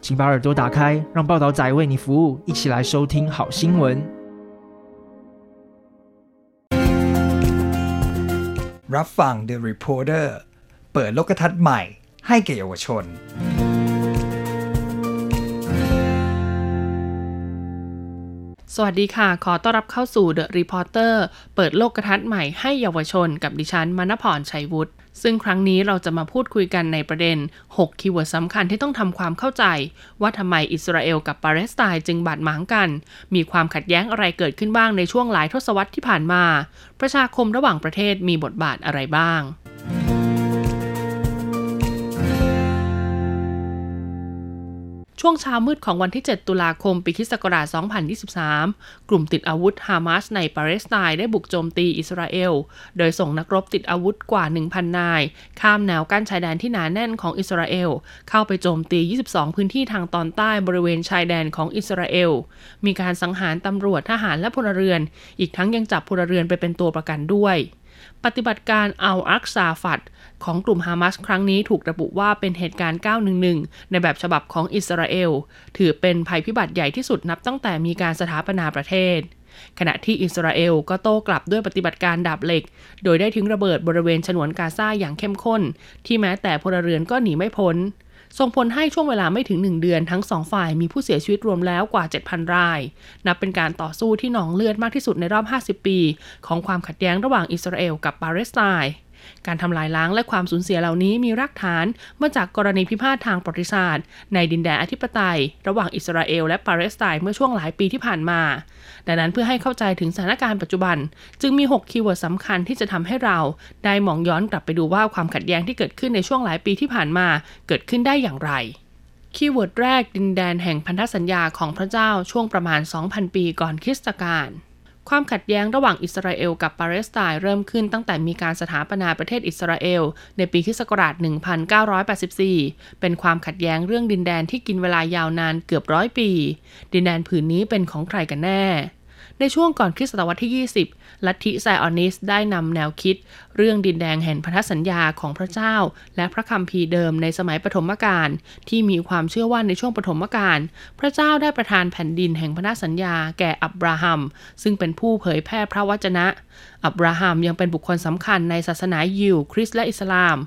请把耳朵打开，让报道仔为你服务，一起来收听好新闻。 รับฟัง The Reporter เปิดโลกทัศน์ใหม่ ให้แก่เยาวชน สวัสดีค่ะ ขอต้อนรับเข้าสู่ The Reporter เปิดโลกกระทัดใหม่ให้เยาวชนกับดิฉันมณพรชัยวุฒิ ซึ่งครั้งนี้เราจะมาพูดคุยกันในประเด็น 6 คีย์เวิร์ดสำคัญที่ต้องทำความเข้าใจ ว่าทำไมอิสราเอลกับปาเลสไตน์จึงบาดหมางกัน มีความขัดแย้งอะไรเกิดขึ้นบ้างในช่วงหลายทศวรรษที่ผ่านมา ประชาคมระหว่างประเทศมีบทบาทอะไรบ้าง ช่วงเช้ามืดของวันที่ 7 ตุลาคม ปีคริสต์ศักราช2023 กลุ่มติดอาวุธฮามาสในปาเลสไตน์ได้บุกโจมตีอิสราเอล โดยส่งนักรบติดอาวุธกว่า 1,000 นาย ข้ามแนวกั้นชายแดนที่หนาแน่นของอิสราเอล เข้าไปโจมตี 22 พื้นที่ทางตอนใต้บริเวณชายแดนของอิสราเอล มีการสังหารตำรวจทหารและพลเรือน อีกทั้งยังจับพลเรือนไปเป็นตัวประกันด้วย ปฏิบัติการเอัลอักซาฟัดของกลุ่มฮามาสครั้งนี้ถูกระบุว่าเป็นเหตุการณ์ 911 ในแบบฉบับของอิสราเอล ถือเป็นภัยพิบัติใหญ่ที่สุดนับตั้งแต่มีการสถาปนาประเทศ ขณะที่อิสราเอลก็โต้กลับด้วยปฏิบัติการดาบเหล็ก โดยได้ทิ้งระเบิดบริเวณฉนวนกาซาอย่างเข้มข้น ที่แม้แต่พลเรือนก็หนีไม่พ้น ส่งผลให้ช่วงเวลาไม่ถึง 1 เดือนทั้งสองฝ่ายมีผู้เสียชีวิตรวมแล้วกว่า 7,000 ราย นับเป็นการต่อสู้ที่หนองเลือดมากที่สุดในรอบ 50 ปี ของความขัดแย้งระหว่างอิสราเอลกับปาเลสไตน์ การทำลายล้างและความสูญเสียเหล่านี้มีรากฐานมาจากกรณีพิพาททางประวัติศาสตร์ ในดินแดนอธิปไตย ระหว่างอิสราเอลและปาเลสไตน์เมื่อช่วงหลายปีที่ผ่านมา ดังนั้นเพื่อให้เข้าใจถึงสถานการณ์ปัจจุบัน จึงมี 6 คีย์เวิร์ดสำคัญที่จะทำให้เรา ได้มองย้อนกลับไปดูว่าความขัดแย้งที่เกิดขึ้นในช่วงหลายปีที่ผ่านมา เกิดขึ้นได้อย่างไรคีย์เวิร์ดแรกดินแดนแห่งพันธสัญญาของพระเจ้าช่วงประมาณ 2,000 ปีก่อนคริสตกาล ความขัดแย้งระหว่างอิสราเอลกับปาเลสไตน์เริ่มขึ้นตั้งแต่มีการสถาปนาประเทศอิสราเอล ในปีคริสต์ศักราช 1984 เป็นความขัดแย้งเรื่องดินแดนที่กินเวลายาวนานเกือบร้อยปี ดินแดนผืนนี้เป็นของใครกันแน่ ในช่วงก่อนคริสตศตวรรษที่ 20 ลัทธิไซออนิสได้นำแนวคิด เรื่องดินแดงแห่งพันธสัญญาของพระเจ้า และพระคัมภีร์เดิมในสมัยปฐมกาลที่มีความเชื่อว่าในช่วงปฐมกาลพระเจ้าได้ประทานแผ่นดินแห่งพันธสัญญาแก่อับราฮัม ซึ่งเป็นผู้เผยแพร่พระวจนะ อับราฮัมยังเป็นบุคคลสำคัญในศาสนายิว คริสต์และอิสลาม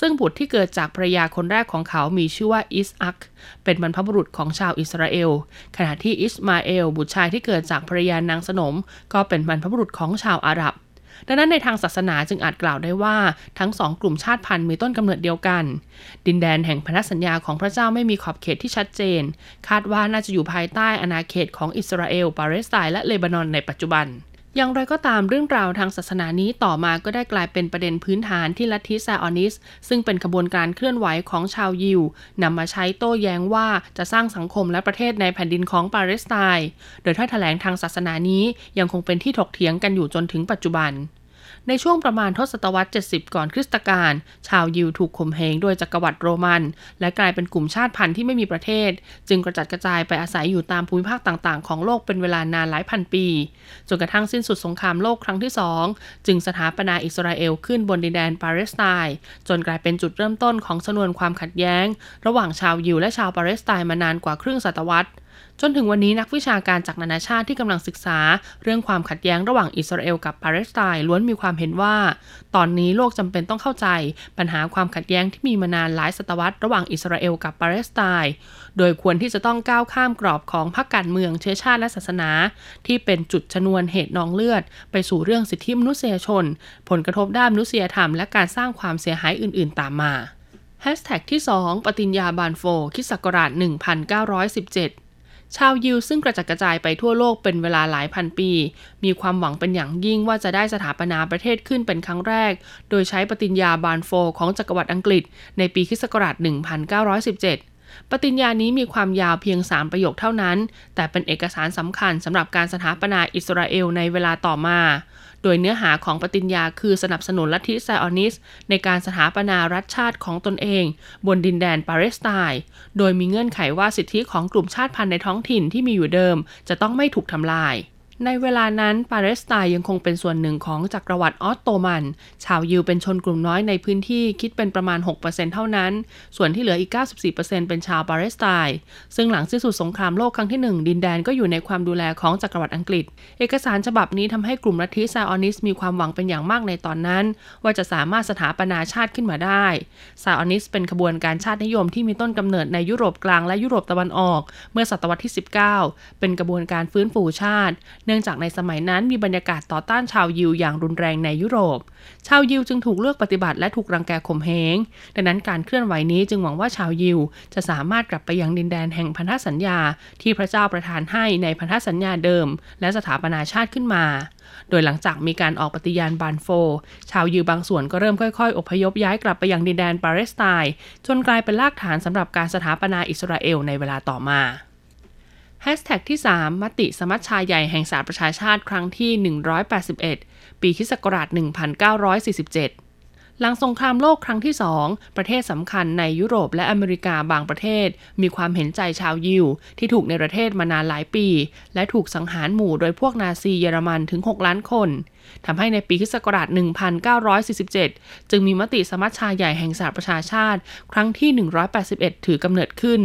ซึ่งบุตรที่เกิดจากภรรยาคนแรกของเขามีชื่อว่าอิสอักเป็นบรรพบุรุษของชาวอิสราเอล ขณะที่อิสมาเอล บุตรชายที่เกิดจากภรรยานางสนม ก็เป็นบรรพบุรุษของชาวอาหรับดังนั้นในทางศาสนาจึงอาจกล่าวได้ว่าทั้งสองกลุ่มชาติพันธุ์มีต้นกำเนิดเดียวกัน ดินแดนแห่งพันธสัญญาของพระเจ้าไม่มีขอบเขตที่ชัดเจน คาดว่าน่าจะอยู่ภายใต้อาณาเขตของอิสราเอลปาเลสไตน์และเลบานอนในปัจจุบัน อย่างไรก็ตามเรื่องราวทางศาสนานี้ต่อมาก็ได้กลายเป็นประเด็นพื้นฐานที่ลัทธิไซออนิสต์ ซึ่งเป็นขบวนการเคลื่อนไหวของชาวยิวนำมาใช้โต้แย้งว่าจะสร้างสังคมและประเทศในแผ่นดินของปาเลสไตน์ โดยถ้อยแถลงทางศาสนานี้ยังคงเป็นที่ถกเถียงกันอยู่จนถึงปัจจุบัน ในช่วงประมาณทศตวรรษ 70 ก่อนคริสตกาลชาวยิวถูกข่มเหงโดยจักรวรรดิโรมัน และกลายเป็นกลุ่มชาติพันธุ์ที่ไม่มีประเทศ จึงกระจัดกระจายไปอาศัยอยู่ตามภูมิภาคต่างๆ ของโลกเป็นเวลานานหลายพันปี จนกระทั่งสิ้นสุดสงครามโลกครั้งที่ 2 จึงสถาปนาอิสราเอลขึ้นบนดินแดนปาเลสไตน์จนกลายเป็นจุดเริ่มต้นของชนวนความขัดแย้ง ระหว่างชาวยิวและชาวปาเลสไตน์มานานกว่าครึ่งศตวรรษ จนถึงวันนี้นักวิชาการจากนานาชาติที่กำลังศึกษา เรื่องความขัดแย้งระหว่างอิสราเอลกับปาเลสไตน์ล้วนมีความเห็นว่า ตอนนี้โลกจำเป็นต้องเข้าใจ ปัญหาความขัดแย้งที่มีมานานหลายศตวรรษระหว่างอิสราเอลกับปาเลสไตน์โดยควรที่จะต้องก้าวข้ามกรอบของพรรคการเมืองเชื้อชาติและศาสนา ที่เป็นจุดชนวนเหตุนองเลือด ไปสู่เรื่องสิทธิมนุษยชน ผลกระทบด้านมนุษยธรรม และการสร้างความเสียหายอื่น ๆ ตามมาแฮชแท็กที่ 2 ปฏิญญาบานโฟคริสต์ศักราช1917 ชาวยิวซึ่งกระจัดกระจายไปทั่วโลกเป็นเวลาหลายพันปี มีความหวังเป็นอย่างยิ่งว่าจะได้สถาปนาประเทศขึ้นเป็นครั้งแรก โดยใช้ปฏิญญาบานโฟของจักรวรรดิอังกฤษ ในปีคศ1917 ปฏิญญานี้มีความยาวเพียง 3 ประโยคเท่านั้น แต่เป็นเอกสารสำคัญสำหรับการสถาปนาอิสราเอลในเวลาต่อมา โดยเนื้อหาของปฏิญญาคือสนับสนุนลัทธิไซออนิสในการสถาปนารัฐชาติของตนเอง บนดินแดนปาเลสไตน์โดยมีเงื่อนไขว่าสิทธิของกลุ่มชาติพันธุ์ในท้องถิ่นที่มีอยู่เดิม จะต้องไม่ถูกทำลาย ในเวลานั้นปาเลสไตน์ยังคงเป็นส่วนหนึ่งของจักรวรรดิออตโตมัน ชาวยิวเป็นชนกลุ่มน้อยในพื้นที่คิดเป็นประมาณ 6%เท่านั้น ส่วนที่เหลืออีก 94%เป็นชาวปาเลสไตน์ซึ่งหลังสิ้นสุดสงครามโลกครั้งที่ 1 ดินแดนก็อยู่ในความดูแลของจักรวรรดิอังกฤษ เอกสารฉบับนี้ทำให้กลุ่มลัทธิไซออนิสต์มีความหวังเป็นอย่างมากในตอนนั้น ว่าจะสามารถสถาปนาชาติขึ้นมาได้ไซออนิสต์เป็นขบวนการชาตินิยมที่มีต้นกำเนิดในยุโรปกลางและยุโรปตะวันออก เมื่อศตวรรษที่ 19 เป็นกระบวนการฟื้นฟูชาติเนื่องจากในสมัยนั้นมีบรรยากาศต่อต้านชาวยิวอย่างรุนแรงในยุโรป ชาวยิวจึงถูกเลือกปฏิบัติและถูกรังแกข่มเหง ดังนั้นการเคลื่อนไหวนี้จึงหวังว่าชาวยิว จะสามารถกลับไปยังดินแดนแห่งพันธสัญญา ที่พระเจ้าประทานให้ในพันธสัญญาเดิม และสถาปนาชาติขึ้นมา โดยหลังจากมีการออกปฏิญาณบานโฟ ชาวยิวบางส่วนก็เริ่มค่อยๆ อพยพย้ายกลับไปยังดินแดนปาเลสไตน์ จนกลายเป็นรากฐานสำหรับการสถาปนาอิสราเอลในเวลาต่อมา แฮชแท็กที่ 3 มติสมัชชาใหญ่แห่งสหประชาชาติครั้งที่ 181 ปีคศ1947 หลังสงครามโลกครั้งที่ 2 ประเทศสำคัญในยุโรปและอเมริกาบางประเทศ มีความเห็นใจชาวยิว ที่ถูกในประเทศมานานหลายปี และถูกสังหารหมู่โดยพวกนาซีเยอรมันถึง 6 ล้านคน ทำให้ในปีคศ1947 จึงมีมติสมัชชาใหญ่แห่งสหประชาชาติ ครั้งที่ 181 ถือกำเนิดขึ้น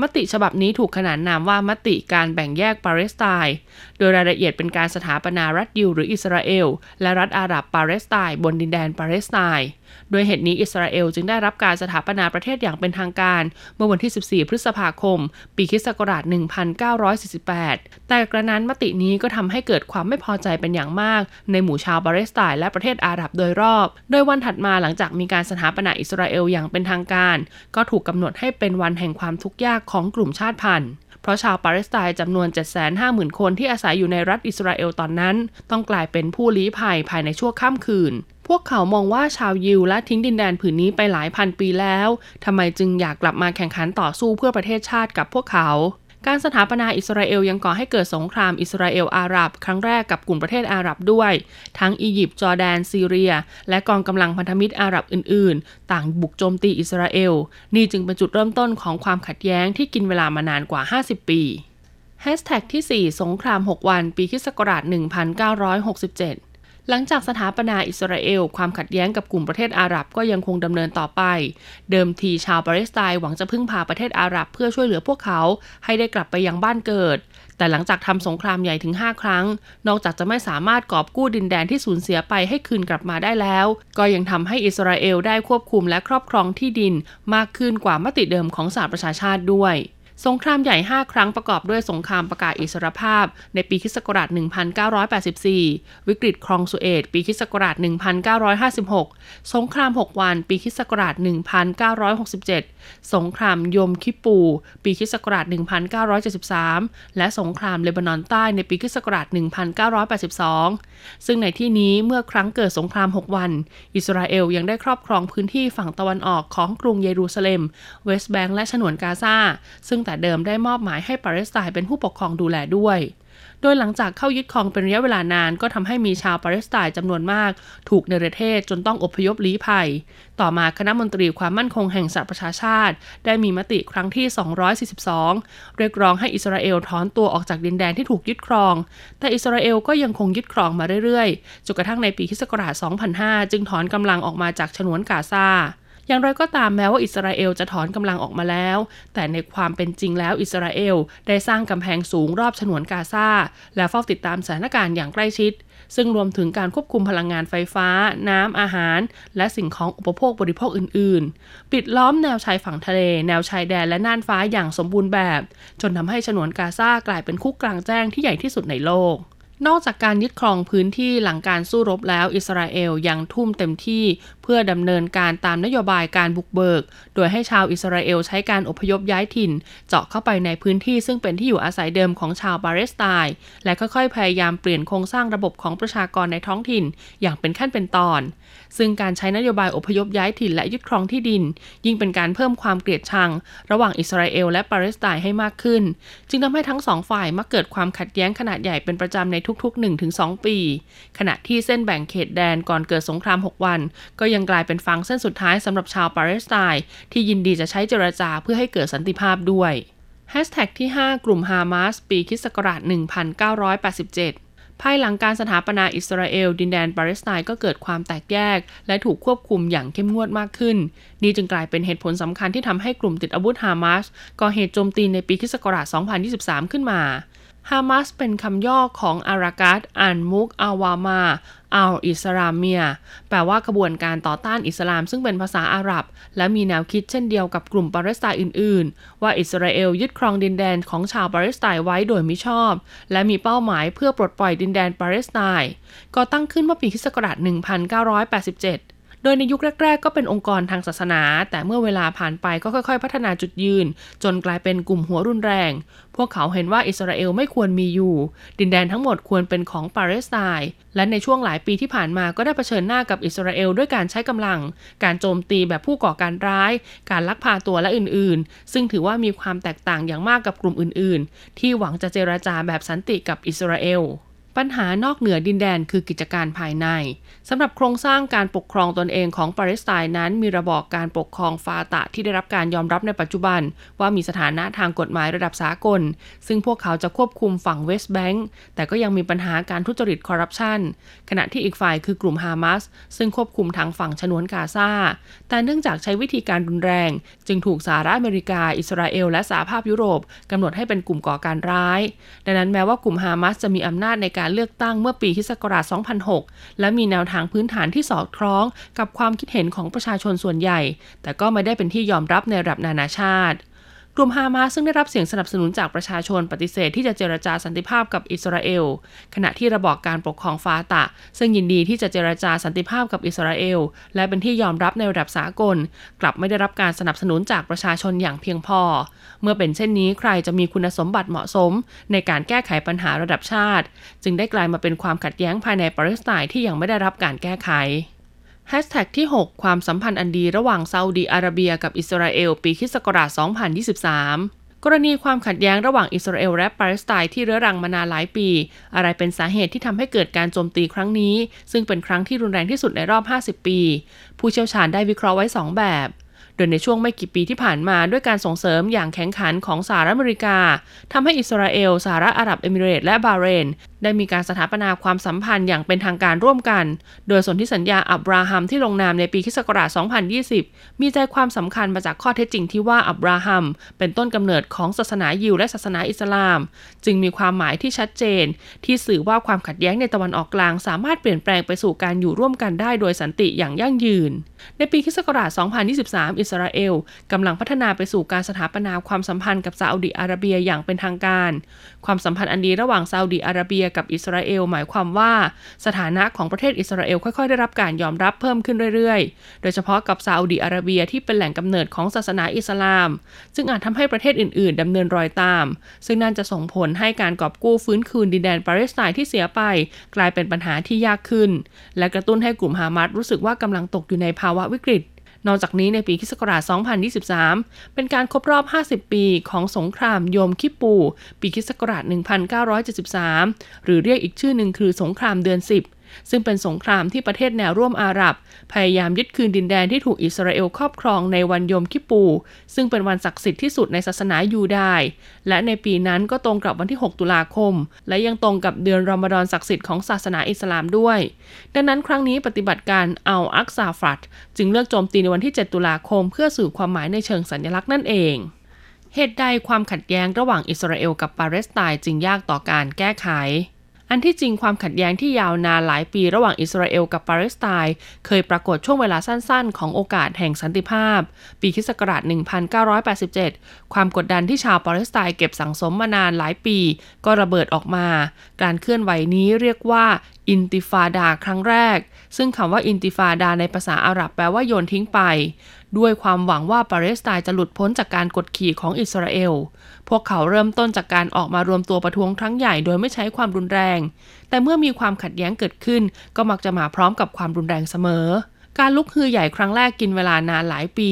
มติฉบับนี้ถูกขนานนามว่ามติการแบ่งแยกปาเลสไตน์โดยรายละเอียดเป็นการสถาปนารัฐยิวหรืออิสราเอล และรัฐอาหรับปาเลสไตน์บนดินแดนปาเลสไตน์ โดยเหตุนี้อิสราเอลจึงได้รับการสถาปนาประเทศอย่างเป็นทางการ เมื่อวันที่ 14 พฤษภาคม ปีคศ1948 แต่กระนั้นมตินี้ก็ทำให้เกิดความไม่พอใจเป็นอย่างมาก ในหมู่ชาวปาเลสไตน์และประเทศอาหรับโดยรอบ โดยวันถัดมาหลังจากมีการสถาปนาอิสราเอลอย่างเป็นทางการ ก็ถูกกำหนดให้เป็นวันแห่งความทุกข์ยากของกลุ่มชาติพันธุ์ เพราะชาวปาเลสไตน์จำนวน 750,000 คนที่อาศัยอยู่ในรัฐอิสราเอลตอนนั้น ต้องกลายเป็นผู้ลี้ภัยภายในชั่วข้ามคืน พวกเขามองว่าชาวยิวละทิ้งดินแดนผืนนี้ไปหลายพันปีแล้วทำไมจึงอยากกลับมาแข่งขันต่อสู้เพื่อประเทศชาติกับพวกเขา การสถาปนาอิสราเอลยังก่อให้เกิดสงครามอิสราเอลอาหรับ ครั้งแรกกับกลุ่มประเทศอาหรับด้วย ทั้งอียิปต์จอร์แดน ซีเรีย และกองกำลังพันธมิตรอาหรับอื่น ๆ ต่างบุกโจมตีอิสราเอล นี่จึงเป็นจุดเริ่มต้นของความขัดแย้งที่กินเวลามานานกว่า 50 ปีแฮชแท็กที่ 4 สงคราม 6 วัน ปีคศ1967 หลังจากสถาปนาอิสราเอล ความขัดแย้งกับกลุ่มประเทศอาหรับก็ยังคงดำเนินต่อไป เดิมทีชาวปาเลสไตน์หวังจะพึ่งพาประเทศอาหรับเพื่อช่วยเหลือพวกเขาให้ได้กลับไปยังบ้านเกิด แต่หลังจากทำสงครามใหญ่ถึง 5 ครั้ง นอกจากจะไม่สามารถกอบกู้ดินแดนที่สูญเสียไปให้คืนกลับมาได้แล้ว ก็ยังทำให้อิสราเอลได้ควบคุมและครอบครองที่ดิน มากขึ้นกว่ามติเดิมของสหประชาชาติด้วย สงครามใหญ่ 5 ครั้งประกอบด้วยสงครามประกาศอิสรภาพ ในปีคศ1984 วิกฤตคลองสุเอตปีคศ1956 สงคราม 6 วัน ปีคศ1967 สงครามยมคิปู ปีคศ1973 และสงครามเลบานอนใต้ในปีคศ1982 ซึ่งในที่นี้เมื่อครั้งเกิดสงคราม 6 วัน อิสราเอลยังได้ครอบครองพื้นที่ฝั่งตะวันออกของกรุงเยรูซาเล็ม เวสต์แบงก์และฉนวนกาซาซึ่งแต่เดิมได้มอบหมายให้ปาเลสไตน์เป็นผู้ปกครองดูแลด้วย โดยหลังจากเข้ายึดครองเป็นระยะเวลานานก็ทำให้มีชาวปาเลสไตน์จำนวนมาก ถูกเนรเทศจนต้องอพยพลี้ภัย ต่อมาคณะมนตรีความมั่นคงแห่งสหประชาชาติ ได้มีมติครั้งที่ 242 เรียกร้องให้อิสราเอลถอนตัวออกจากดินแดนที่ถูกยึดครอง แต่อิสราเอลก็ยังคงยึดครองมาเรื่อยๆจนกระทั่งในปีคศ2005 จึงถอนกำลังออกมาจากฉนวนกาซา อย่างไรก็ตามแม้ว่าอิสราเอลจะถอนกำลังออกมาแล้ว แต่ในความเป็นจริงแล้วอิสราเอลได้สร้างกำแพงสูงรอบฉนวนกาซาและเฝ้าติดตามสถานการณ์อย่างใกล้ชิด ซึ่งรวมถึงการควบคุมพลังงานไฟฟ้า น้ำอาหาร และสิ่งของอุปโภคบริโภคอื่น ๆ ปิดล้อมแนวชายฝั่งทะเล แนวชายแดนและน่านฟ้าอย่างสมบูรณ์แบบ จนทำให้ฉนวนกาซากลายเป็นคุกกลางแจ้งที่ใหญ่ที่สุดในโลก นอกจากการยึดครองพื้นที่หลังการสู้รบแล้ว อิสราเอลยังทุ่มเต็มที่ เพื่อดำเนินการตามนโยบายการบุกเบิก โดยให้ชาวอิสราเอลใช้การอพยพย้ายถิ่น เจาะเข้าไปในพื้นที่ซึ่งเป็นที่อยู่อาศัยเดิมของชาวปาเลสไตน์และค่อยๆ พยายามเปลี่ยนโครงสร้างระบบของประชากรในท้องถิ่น อย่างเป็นขั้นเป็นตอน ซึ่งการใช้นโยบายอพยพย้ายถิ่นและยึดครองที่ดิน ยิ่งเป็นการเพิ่มความเกลียดชัง ระหว่างอิสราเอลและปาเลสไตน์ให้มากขึ้น จึงทำให้ทั้งสองฝ่ายมักเกิดความขัดแย้งขนาดใหญ่เป็นประจำในทุทุก ๆ 1-2 ปี ขณะที่เส้นแบ่งเขตแดนก่อนเกิดสงคราม 6 วัน ก็ยังกลายเป็นฟางเส้นสุดท้ายสำหรับชาวปาเลสไตน์ที่ยินดีจะใช้เจรจาเพื่อให้เกิดสันติภาพด้วยแฮชแท็กที่ 5 กลุ่มฮามาสปีคริสต์ศักราช1987ภายหลังการสถาปนาอิสราเอล ดินแดนปาเลสไตน์ก็เกิดความแตกแยก และถูกควบคุมอย่างเข้มงวดมากขึ้น นี่จึงกลายเป็นเหตุผลสำคัญที่ทำให้กลุ่มติดอาวุธฮามาสก่อเหตุโจมตีในปีคริสต์ศักราช2023 ขึ้นมา ฮามาสเป็นคำย่อของอารากัตอันมุกอาวามาอัลอิสลามเมีย แปลว่ากระบวนการต่อต้านอิสลาม ซึ่งเป็นภาษาอาหรับ และมีแนวคิดเช่นเดียวกับกลุ่มปาเลสไตน์อื่น ๆ ว่าอิสราเอลยึดครองดินแดนของชาวปาเลสไตน์ไว้โดยมิชอบ และมีเป้าหมายเพื่อปลดปล่อยดินแดนปาเลสไตน์ก่อตั้งขึ้นเมื่อปีคศ1987 โดยในยุคแรก ๆ ก็เป็นองค์กรทางศาสนา แต่เมื่อเวลาผ่านไปก็ค่อย ๆ พัฒนาจุดยืน จนกลายเป็นกลุ่มหัวรุนแรง พวกเขาเห็นว่าอิสราเอลไม่ควรมีอยู่ ดินแดนทั้งหมดควรเป็นของปาเลสไตน์และในช่วงหลายปีที่ผ่านมาก็ได้เผชิญหน้ากับอิสราเอลด้วยการใช้กำลัง การโจมตีแบบผู้ก่อการร้าย การลักพาตัวและอื่นๆ ซึ่งถือว่ามีความแตกต่างอย่างมากกับกลุ่มอื่น ๆ ที่หวังจะเจราจาแบบสันติกับอิสราเอล ปัญหานอกเหนือดินแดนคือกิจการภายในสำหรับโครงสร้างการปกครองตนเองของปาเลสไตน์นั้น มีระบอบการปกครองฟาตะที่ได้รับการยอมรับในปัจจุบัน ว่ามีสถานะทางกฎหมายระดับสากล ซึ่งพวกเขาจะควบคุมฝั่งเวสต์แบงก์แต่ก็ยังมีปัญหาการทุจริตคอร์รัปชันขณะที่อีกฝ่ายคือกลุ่มฮามาสซึ่งควบคุมทางฝั่งฉนวนกาซาแต่เนื่องจากใช้วิธีการรุนแรง จึงถูกสหรัฐอเมริกา อิสราเอล และสหภาพยุโรปกำหนดให้เป็นกลุ่มก่อการร้าย ดังนั้นแม้ว่ากลุ่มฮามาสจะมีอำนาจในการเลือกตั้งเมื่อปีคศ2006 และมีแนวทางพื้นฐานที่สอดคล้องกับความคิดเห็นของประชาชนส่วนใหญ่ แต่ก็ไม่ได้เป็นที่ยอมรับในระดับนานาชาติ ลุ่มฮามาซึ่งได้รับเสียงสนับสนุนจากประชาชนปฏิเสธที่จะเจรจาสันติภาพกับอิสราเอล ขณะที่ระบอบการปกครองฟาตะ ซึ่งยินดีที่จะเจรจาสันติภาพกับอิสราเอล และเป็นที่ยอมรับในระดับสากล กลับไม่ได้รับการสนับสนุนจากประชาชนอย่างเพียงพอ เมื่อเป็นเช่นนี้ใครจะมีคุณสมบัติเหมาะสม ในการแก้ไขปัญหาระดับชาติ จึงได้กลายมาเป็นความขัดแย้งภายในปาเลสไตน์ที่ยังไม่ได้รับการแก้ไข แฮชแท็กที่ 6 ความสัมพันธ์อันดีระหว่างซาอุดีอาระเบียกับอิสราเอลปีคศ2023 กรณีความขัดแย้งระหว่างอิสราเอลและปาเลสไตน์ที่เรื้อรังมานานหลายปี อะไรเป็นสาเหตุที่ทำให้เกิดการโจมตีครั้งนี้ ซึ่งเป็นครั้งที่รุนแรงที่สุดในรอบ 50 ปี ผู้เชี่ยวชาญได้วิเคราะห์ไว้ 2 แบบดยในช่วงไม่กี่ปีที่ผ่านมาด้วยการส่งเสริมอย่างแข็งขันของสหรัฐอเมริกาทำให้อิสราเอล สหรัฐอาหรับเอมิเรตและบาเรน ได้มีการสถาปนาความสัมพันธ์อย่างเป็นทางการร่วมกัน โดยสนธิสัญญาอับราฮัมที่ลงนามในปีคศ2020 มีใจความสำคัญมาจากข้อเท็จจริงที่ว่าอับราฮัมเป็นต้นกำเนิดของศาสนายิวและศาสนาอิสลาม จึงมีความหมายที่ชัดเจน ที่สื่อว่าความขัดแย้งในตะวันออกกลาง สามารถเปลี่ยนแปลงไปสู่การอยู่ร่วมกันได้โดยสันติอย่างยั่งยืน ในปีคศ2023 อิสราเอลกำลังพัฒนาไปสู่การสถาปนาความสัมพันธ์กับซาอุดิอาระเบียอย่างเป็นทางการ ความสัมพันธ์อันดีระหว่างซาอุดิอาระเบียกับอิสราเอล หมายความว่าสถานะของประเทศอิสราเอลค่อยๆ ได้รับการยอมรับเพิ่มขึ้นเรื่อยๆ โดยเฉพาะกับซาอุดิอาระเบียที่เป็นแหล่งกำเนิดของศาสนาอิสลาม ซึ่งอาจทำให้ประเทศอื่นๆดำเนินรอยตาม ซึ่งนั่นจะส่งผลให้การกอบกู้ฟื้นคืนดินแดนปาเลสไตน์ที่เสียไป กลายเป็นปัญหาที่ยากขึ้น และกระตุ้นให้กลุ่มฮามาสรู้สึกว่ากำลังตกอยู่ในภาวะวิกฤต นอกจากนี้ในปีคศ2023 เป็นการครบรอบ 50 ปีของสงครามโยมคิปู ปีคศ1973 หรือเรียกอีกชื่อหนึ่งคือสงครามเดือน 10 ซึ่งเป็นสงครามที่ประเทศแนวร่วมอาหรับ พยายามยึดคืนดินแดนที่ถูกอิสราเอลครอบครองในวันยมคิปู ซึ่งเป็นวันศักดิ์สิทธิ์ที่สุดในศาสนายูดาย และในปีนั้นก็ตรงกับวันที่ 6 ตุลาคม และยังตรงกับเดือนรอมฎอนศักดิ์สิทธิ์ของศาสนาอิสลามด้วย ดังนั้นครั้งนี้ปฏิบัติการเอัลอักซาฟัดจึงเลือกโจมตีในวันที่ 7 ตุลาคม เพื่อสื่อความหมายในเชิงสัญลักษณ์นั่นเองเหตุใดความขัดแย้งระหว่างอิสราเอลกับปาเลสไตน์จึงยากต่อการแก้ไข อันที่จริงความขัดแย้งที่ยาวนานหลายปีระหว่างอิสราเอลกับปาเลสไตน์เคยปรากฏช่วงเวลาสั้นๆ ของโอกาสแห่งสันติภาพ ปีคศ1987 ความกดดันที่ชาวปาเลสไตน์เก็บสั่งสมมานานหลายปี ก็ระเบิดออกมา การเคลื่อนไหวนี้เรียกว่าอินติฟาดาครั้งแรก ซึ่งคำว่าอินติฟาดาในภาษาอาหรับแปลว่าโยนทิ้งไป ด้วยความหวังว่าปาเลสไตน์จะหลุดพ้นจากการกดขี่ของอิสราเอล พวกเขาเริ่มต้นจากการออกมารวมตัวประท้วงครั้งใหญ่โดยไม่ใช้ความรุนแรง แต่เมื่อมีความขัดแย้งเกิดขึ้น ก็มักจะมาพร้อมกับความรุนแรงเสมอ การลุกฮือใหญ่ครั้งแรกกินเวลานานหลายปี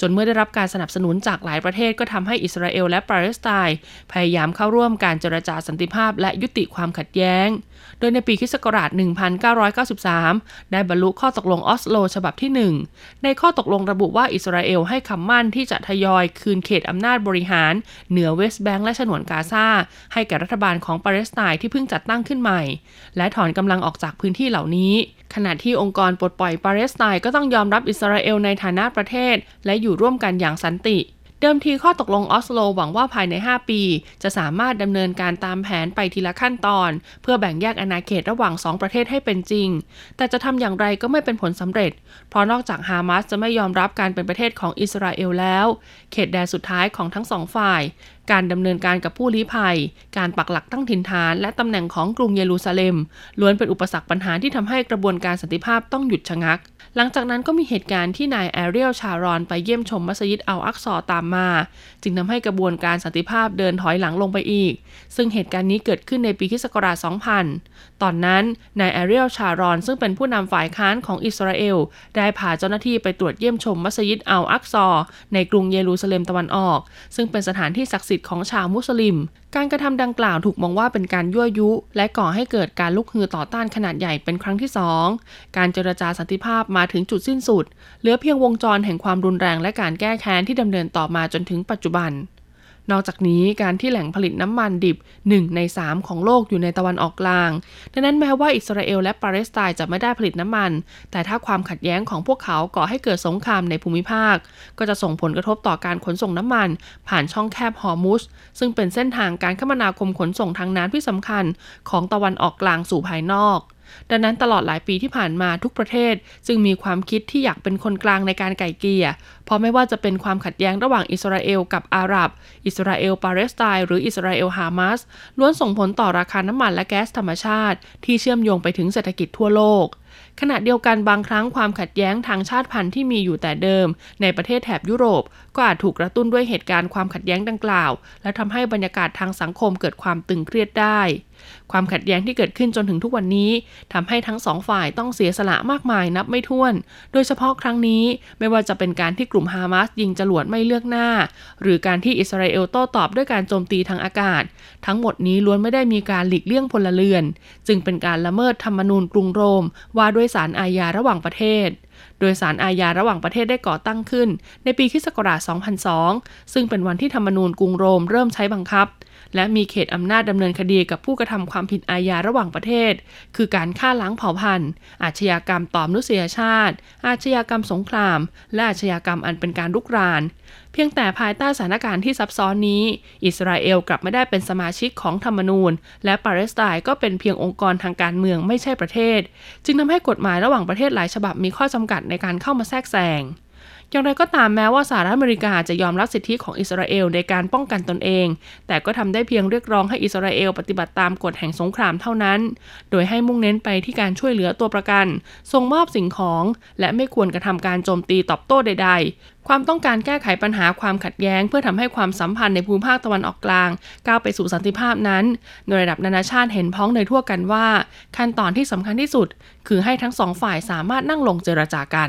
จนเมื่อได้รับการสนับสนุนจากหลายประเทศก็ทำให้อิสราเอลและปาเลสไตน์พยายามเข้าร่วมการเจรจาสันติภาพและยุติความขัดแย้ง โดยในปีคศ1993 ได้บรรลุข้อตกลงออสโลฉบับที่ 1 ในข้อตกลงระบุว่าอิสราเอลให้คำมั่นที่จะทยอยคืนเขตอำนาจบริหาร เหนือเวสต์แบงก์และฉนวนกาซาให้แก่รัฐบาลของปาเลสไตน์ที่เพิ่งจัดตั้งขึ้นใหม่ และถอนกำลังออกจากพื้นที่เหล่านี้ ขณะที่องค์กรปลดปล่อยปาเลสไตน์ก็ต้องยอมรับอิสราเอลในฐานะประเทศ และอยู่ร่วมกันอย่างสันติ เดิมทีข้อตกลงออสโลหวังว่าภายใน 5 ปี จะสามารถดำเนินการตามแผนไปทีละขั้นตอน เพื่อแบ่งแยกอาณาเขตระหว่าง 2 ประเทศให้เป็นจริง แต่จะทำอย่างไรก็ไม่เป็นผลสำเร็จ เพราะนอกจากฮามาสจะไม่ยอมรับการเป็นประเทศของอิสราเอลแล้ว เขตแดนสุดท้ายของทั้งสองฝ่าย การดำเนินการกับผู้ลี้ภัย การปักหลักตั้งถิ่นฐาน และตำแหน่งของกรุงเยรูซาเล็ม ล้วนเป็นอุปสรรคปัญหาที่ทำให้กระบวนการสันติภาพต้องหยุดชะงัก หลังจากนั้นก็มีเหตุการณ์ที่นายแอเรียลชารอนไปเยี่ยมชมมัสยิดอัลอักซอตามมา จึงทำให้กระบวนการสันติภาพเดินถอยหลังลงไปอีก ซึ่งเหตุการณ์นี้เกิดขึ้นในปีคศ2000 ตอนนั้นนายแอเรียลชารอน ซึ่งเป็นผู้นำฝ่ายค้านของอิสราเอลได้พาเจ้าหน้าที่ไปตรวจเยี่ยมชมมัสยิดอัลอักซอในกรุงเยรูซาเล็มตะวันออก ซึ่งเป็นสถานที่ศักดิ์สิทธิของชาวมุสลิม การกระทำดังกล่าวถูกมองว่าเป็นการยั่วยุ และก่อให้เกิดการลุกฮือต่อต้านขนาดใหญ่เป็นครั้งที่สองการเจรจาสันติภาพมาถึงจุดสิ้นสุด เหลือเพียงวงจรแห่งความรุนแรงและการแก้แค้นที่ดำเนินต่อมาจนถึงปัจจุบัน นอกจากนี้การที่แหล่งผลิตน้ำมันดิบ 1 ใน 3 ของโลกอยู่ในตะวันออกกลาง ดังนั้นแม้ว่าอิสราเอลและปาเลสไตน์จะไม่ได้ผลิตน้ำมัน แต่ถ้าความขัดแย้งของพวกเขาก่อให้เกิดสงครามในภูมิภาค ก็จะส่งผลกระทบต่อการขนส่งน้ำมัน ผ่านช่องแคบฮอร์มุสซึ่งเป็นเส้นทางการคมนาคมขนส่งทางน้ำที่สำคัญ ของตะวันออกกลางสู่ภายนอก ดังนั้นตลอดหลายปีที่ผ่านมาทุกประเทศจึงมีความคิดที่อยากเป็นคนกลางในการไกล่เกลี่ย เพราะไม่ว่าจะเป็นความขัดแย้งระหว่างอิสราเอลกับอาหรับ อิสราเอลปาเลสไตน์หรืออิสราเอลฮามาสล้วนส่งผลต่อราคาน้ำมันและแก๊สธรรมชาติ ที่เชื่อมโยงไปถึงเศรษฐกิจทั่วโลก ขณะเดียวกันบางครั้งความขัดแย้งทางชาติพันธุ์ที่มีอยู่แต่เดิม ในประเทศแถบยุโรป ก็อาจถูกกระตุ้นด้วยเหตุการณ์ความขัดแย้งดังกล่าว และทำให้บรรยากาศทางสังคมเกิดความตึงเครียดได้ ความขัดแย้งที่เกิดขึ้นจนถึงทุกวันนี้ทำให้ทั้งสองฝ่ายต้องเสียสละมากมายนับไม่ถ้วน โดยเฉพาะครั้งนี้ไม่ว่าจะเป็นการที่กลุ่มฮามาสยิงจรวดไม่เลือกหน้า หรือการที่อิสราเอลโต้ตอบด้วยการโจมตีทางอากาศ ทั้งหมดนี้ล้วนไม่ได้มีการหลีกเลี่ยงพลเรือน จึงเป็นการละเมิดธรรมนูญกรุงโรมว่าด้วยศาลอาญาระหว่างประเทศ โดยสารอาญาระหว่างประเทศได้ก่อตั้งขึ้น ในปีคศ2002 ซึ่งเป็นวันที่ธรรมนูญกรุงโรมเริ่มใช้บังคับ และมีเขตอำนาจดำเนินคดีกับผู้กระทำความผิดอาญาระหว่างประเทศ คือการฆ่าล้างเผ่าพันธุ์ อาชญากรรมต่อมนุษยชาติ อาชญากรรมสงคราม และอาชญากรรมอันเป็นการลุกราน เพียงแต่ภายใต้สถานการณ์ที่ซับซ้อนนี้ อิสราเอลกลับไม่ได้เป็นสมาชิกของธรรมนูญ และปาเลสไตน์ก็เป็นเพียงองค์กรทางการเมืองไม่ใช่ประเทศ จึงทำให้กฎหมายระหว่างประเทศหลายฉบับมีข้อจำกัดในการเข้ามาแทรกแซง อย่างไรก็ตามแม้ว่าสหรัฐอเมริกาจะยอมรับสิทธิของอิสราเอลในการป้องกันตนเอง แต่ก็ทำได้เพียงเรียกร้องให้อิสราเอลปฏิบัติตามกฎแห่งสงครามเท่านั้น โดยให้มุ่งเน้นไปที่การช่วยเหลือตัวประกัน ส่งมอบสิ่งของ และไม่ควรกระทำการโจมตีตอบโต้ใด ๆ ความต้องการแก้ไขปัญหาความขัดแย้ง เพื่อทำให้ความสัมพันธ์ในภูมิภาคตะวันออกกลาง ก้าวไปสู่สันติภาพนั้นโดยระดับนานาชาติเห็นพ้องในทั่วกันว่า ขั้นตอนที่สำคัญที่สุด คือให้ทั้งสองฝ่ายสามารถนั่งลงเจรจากัน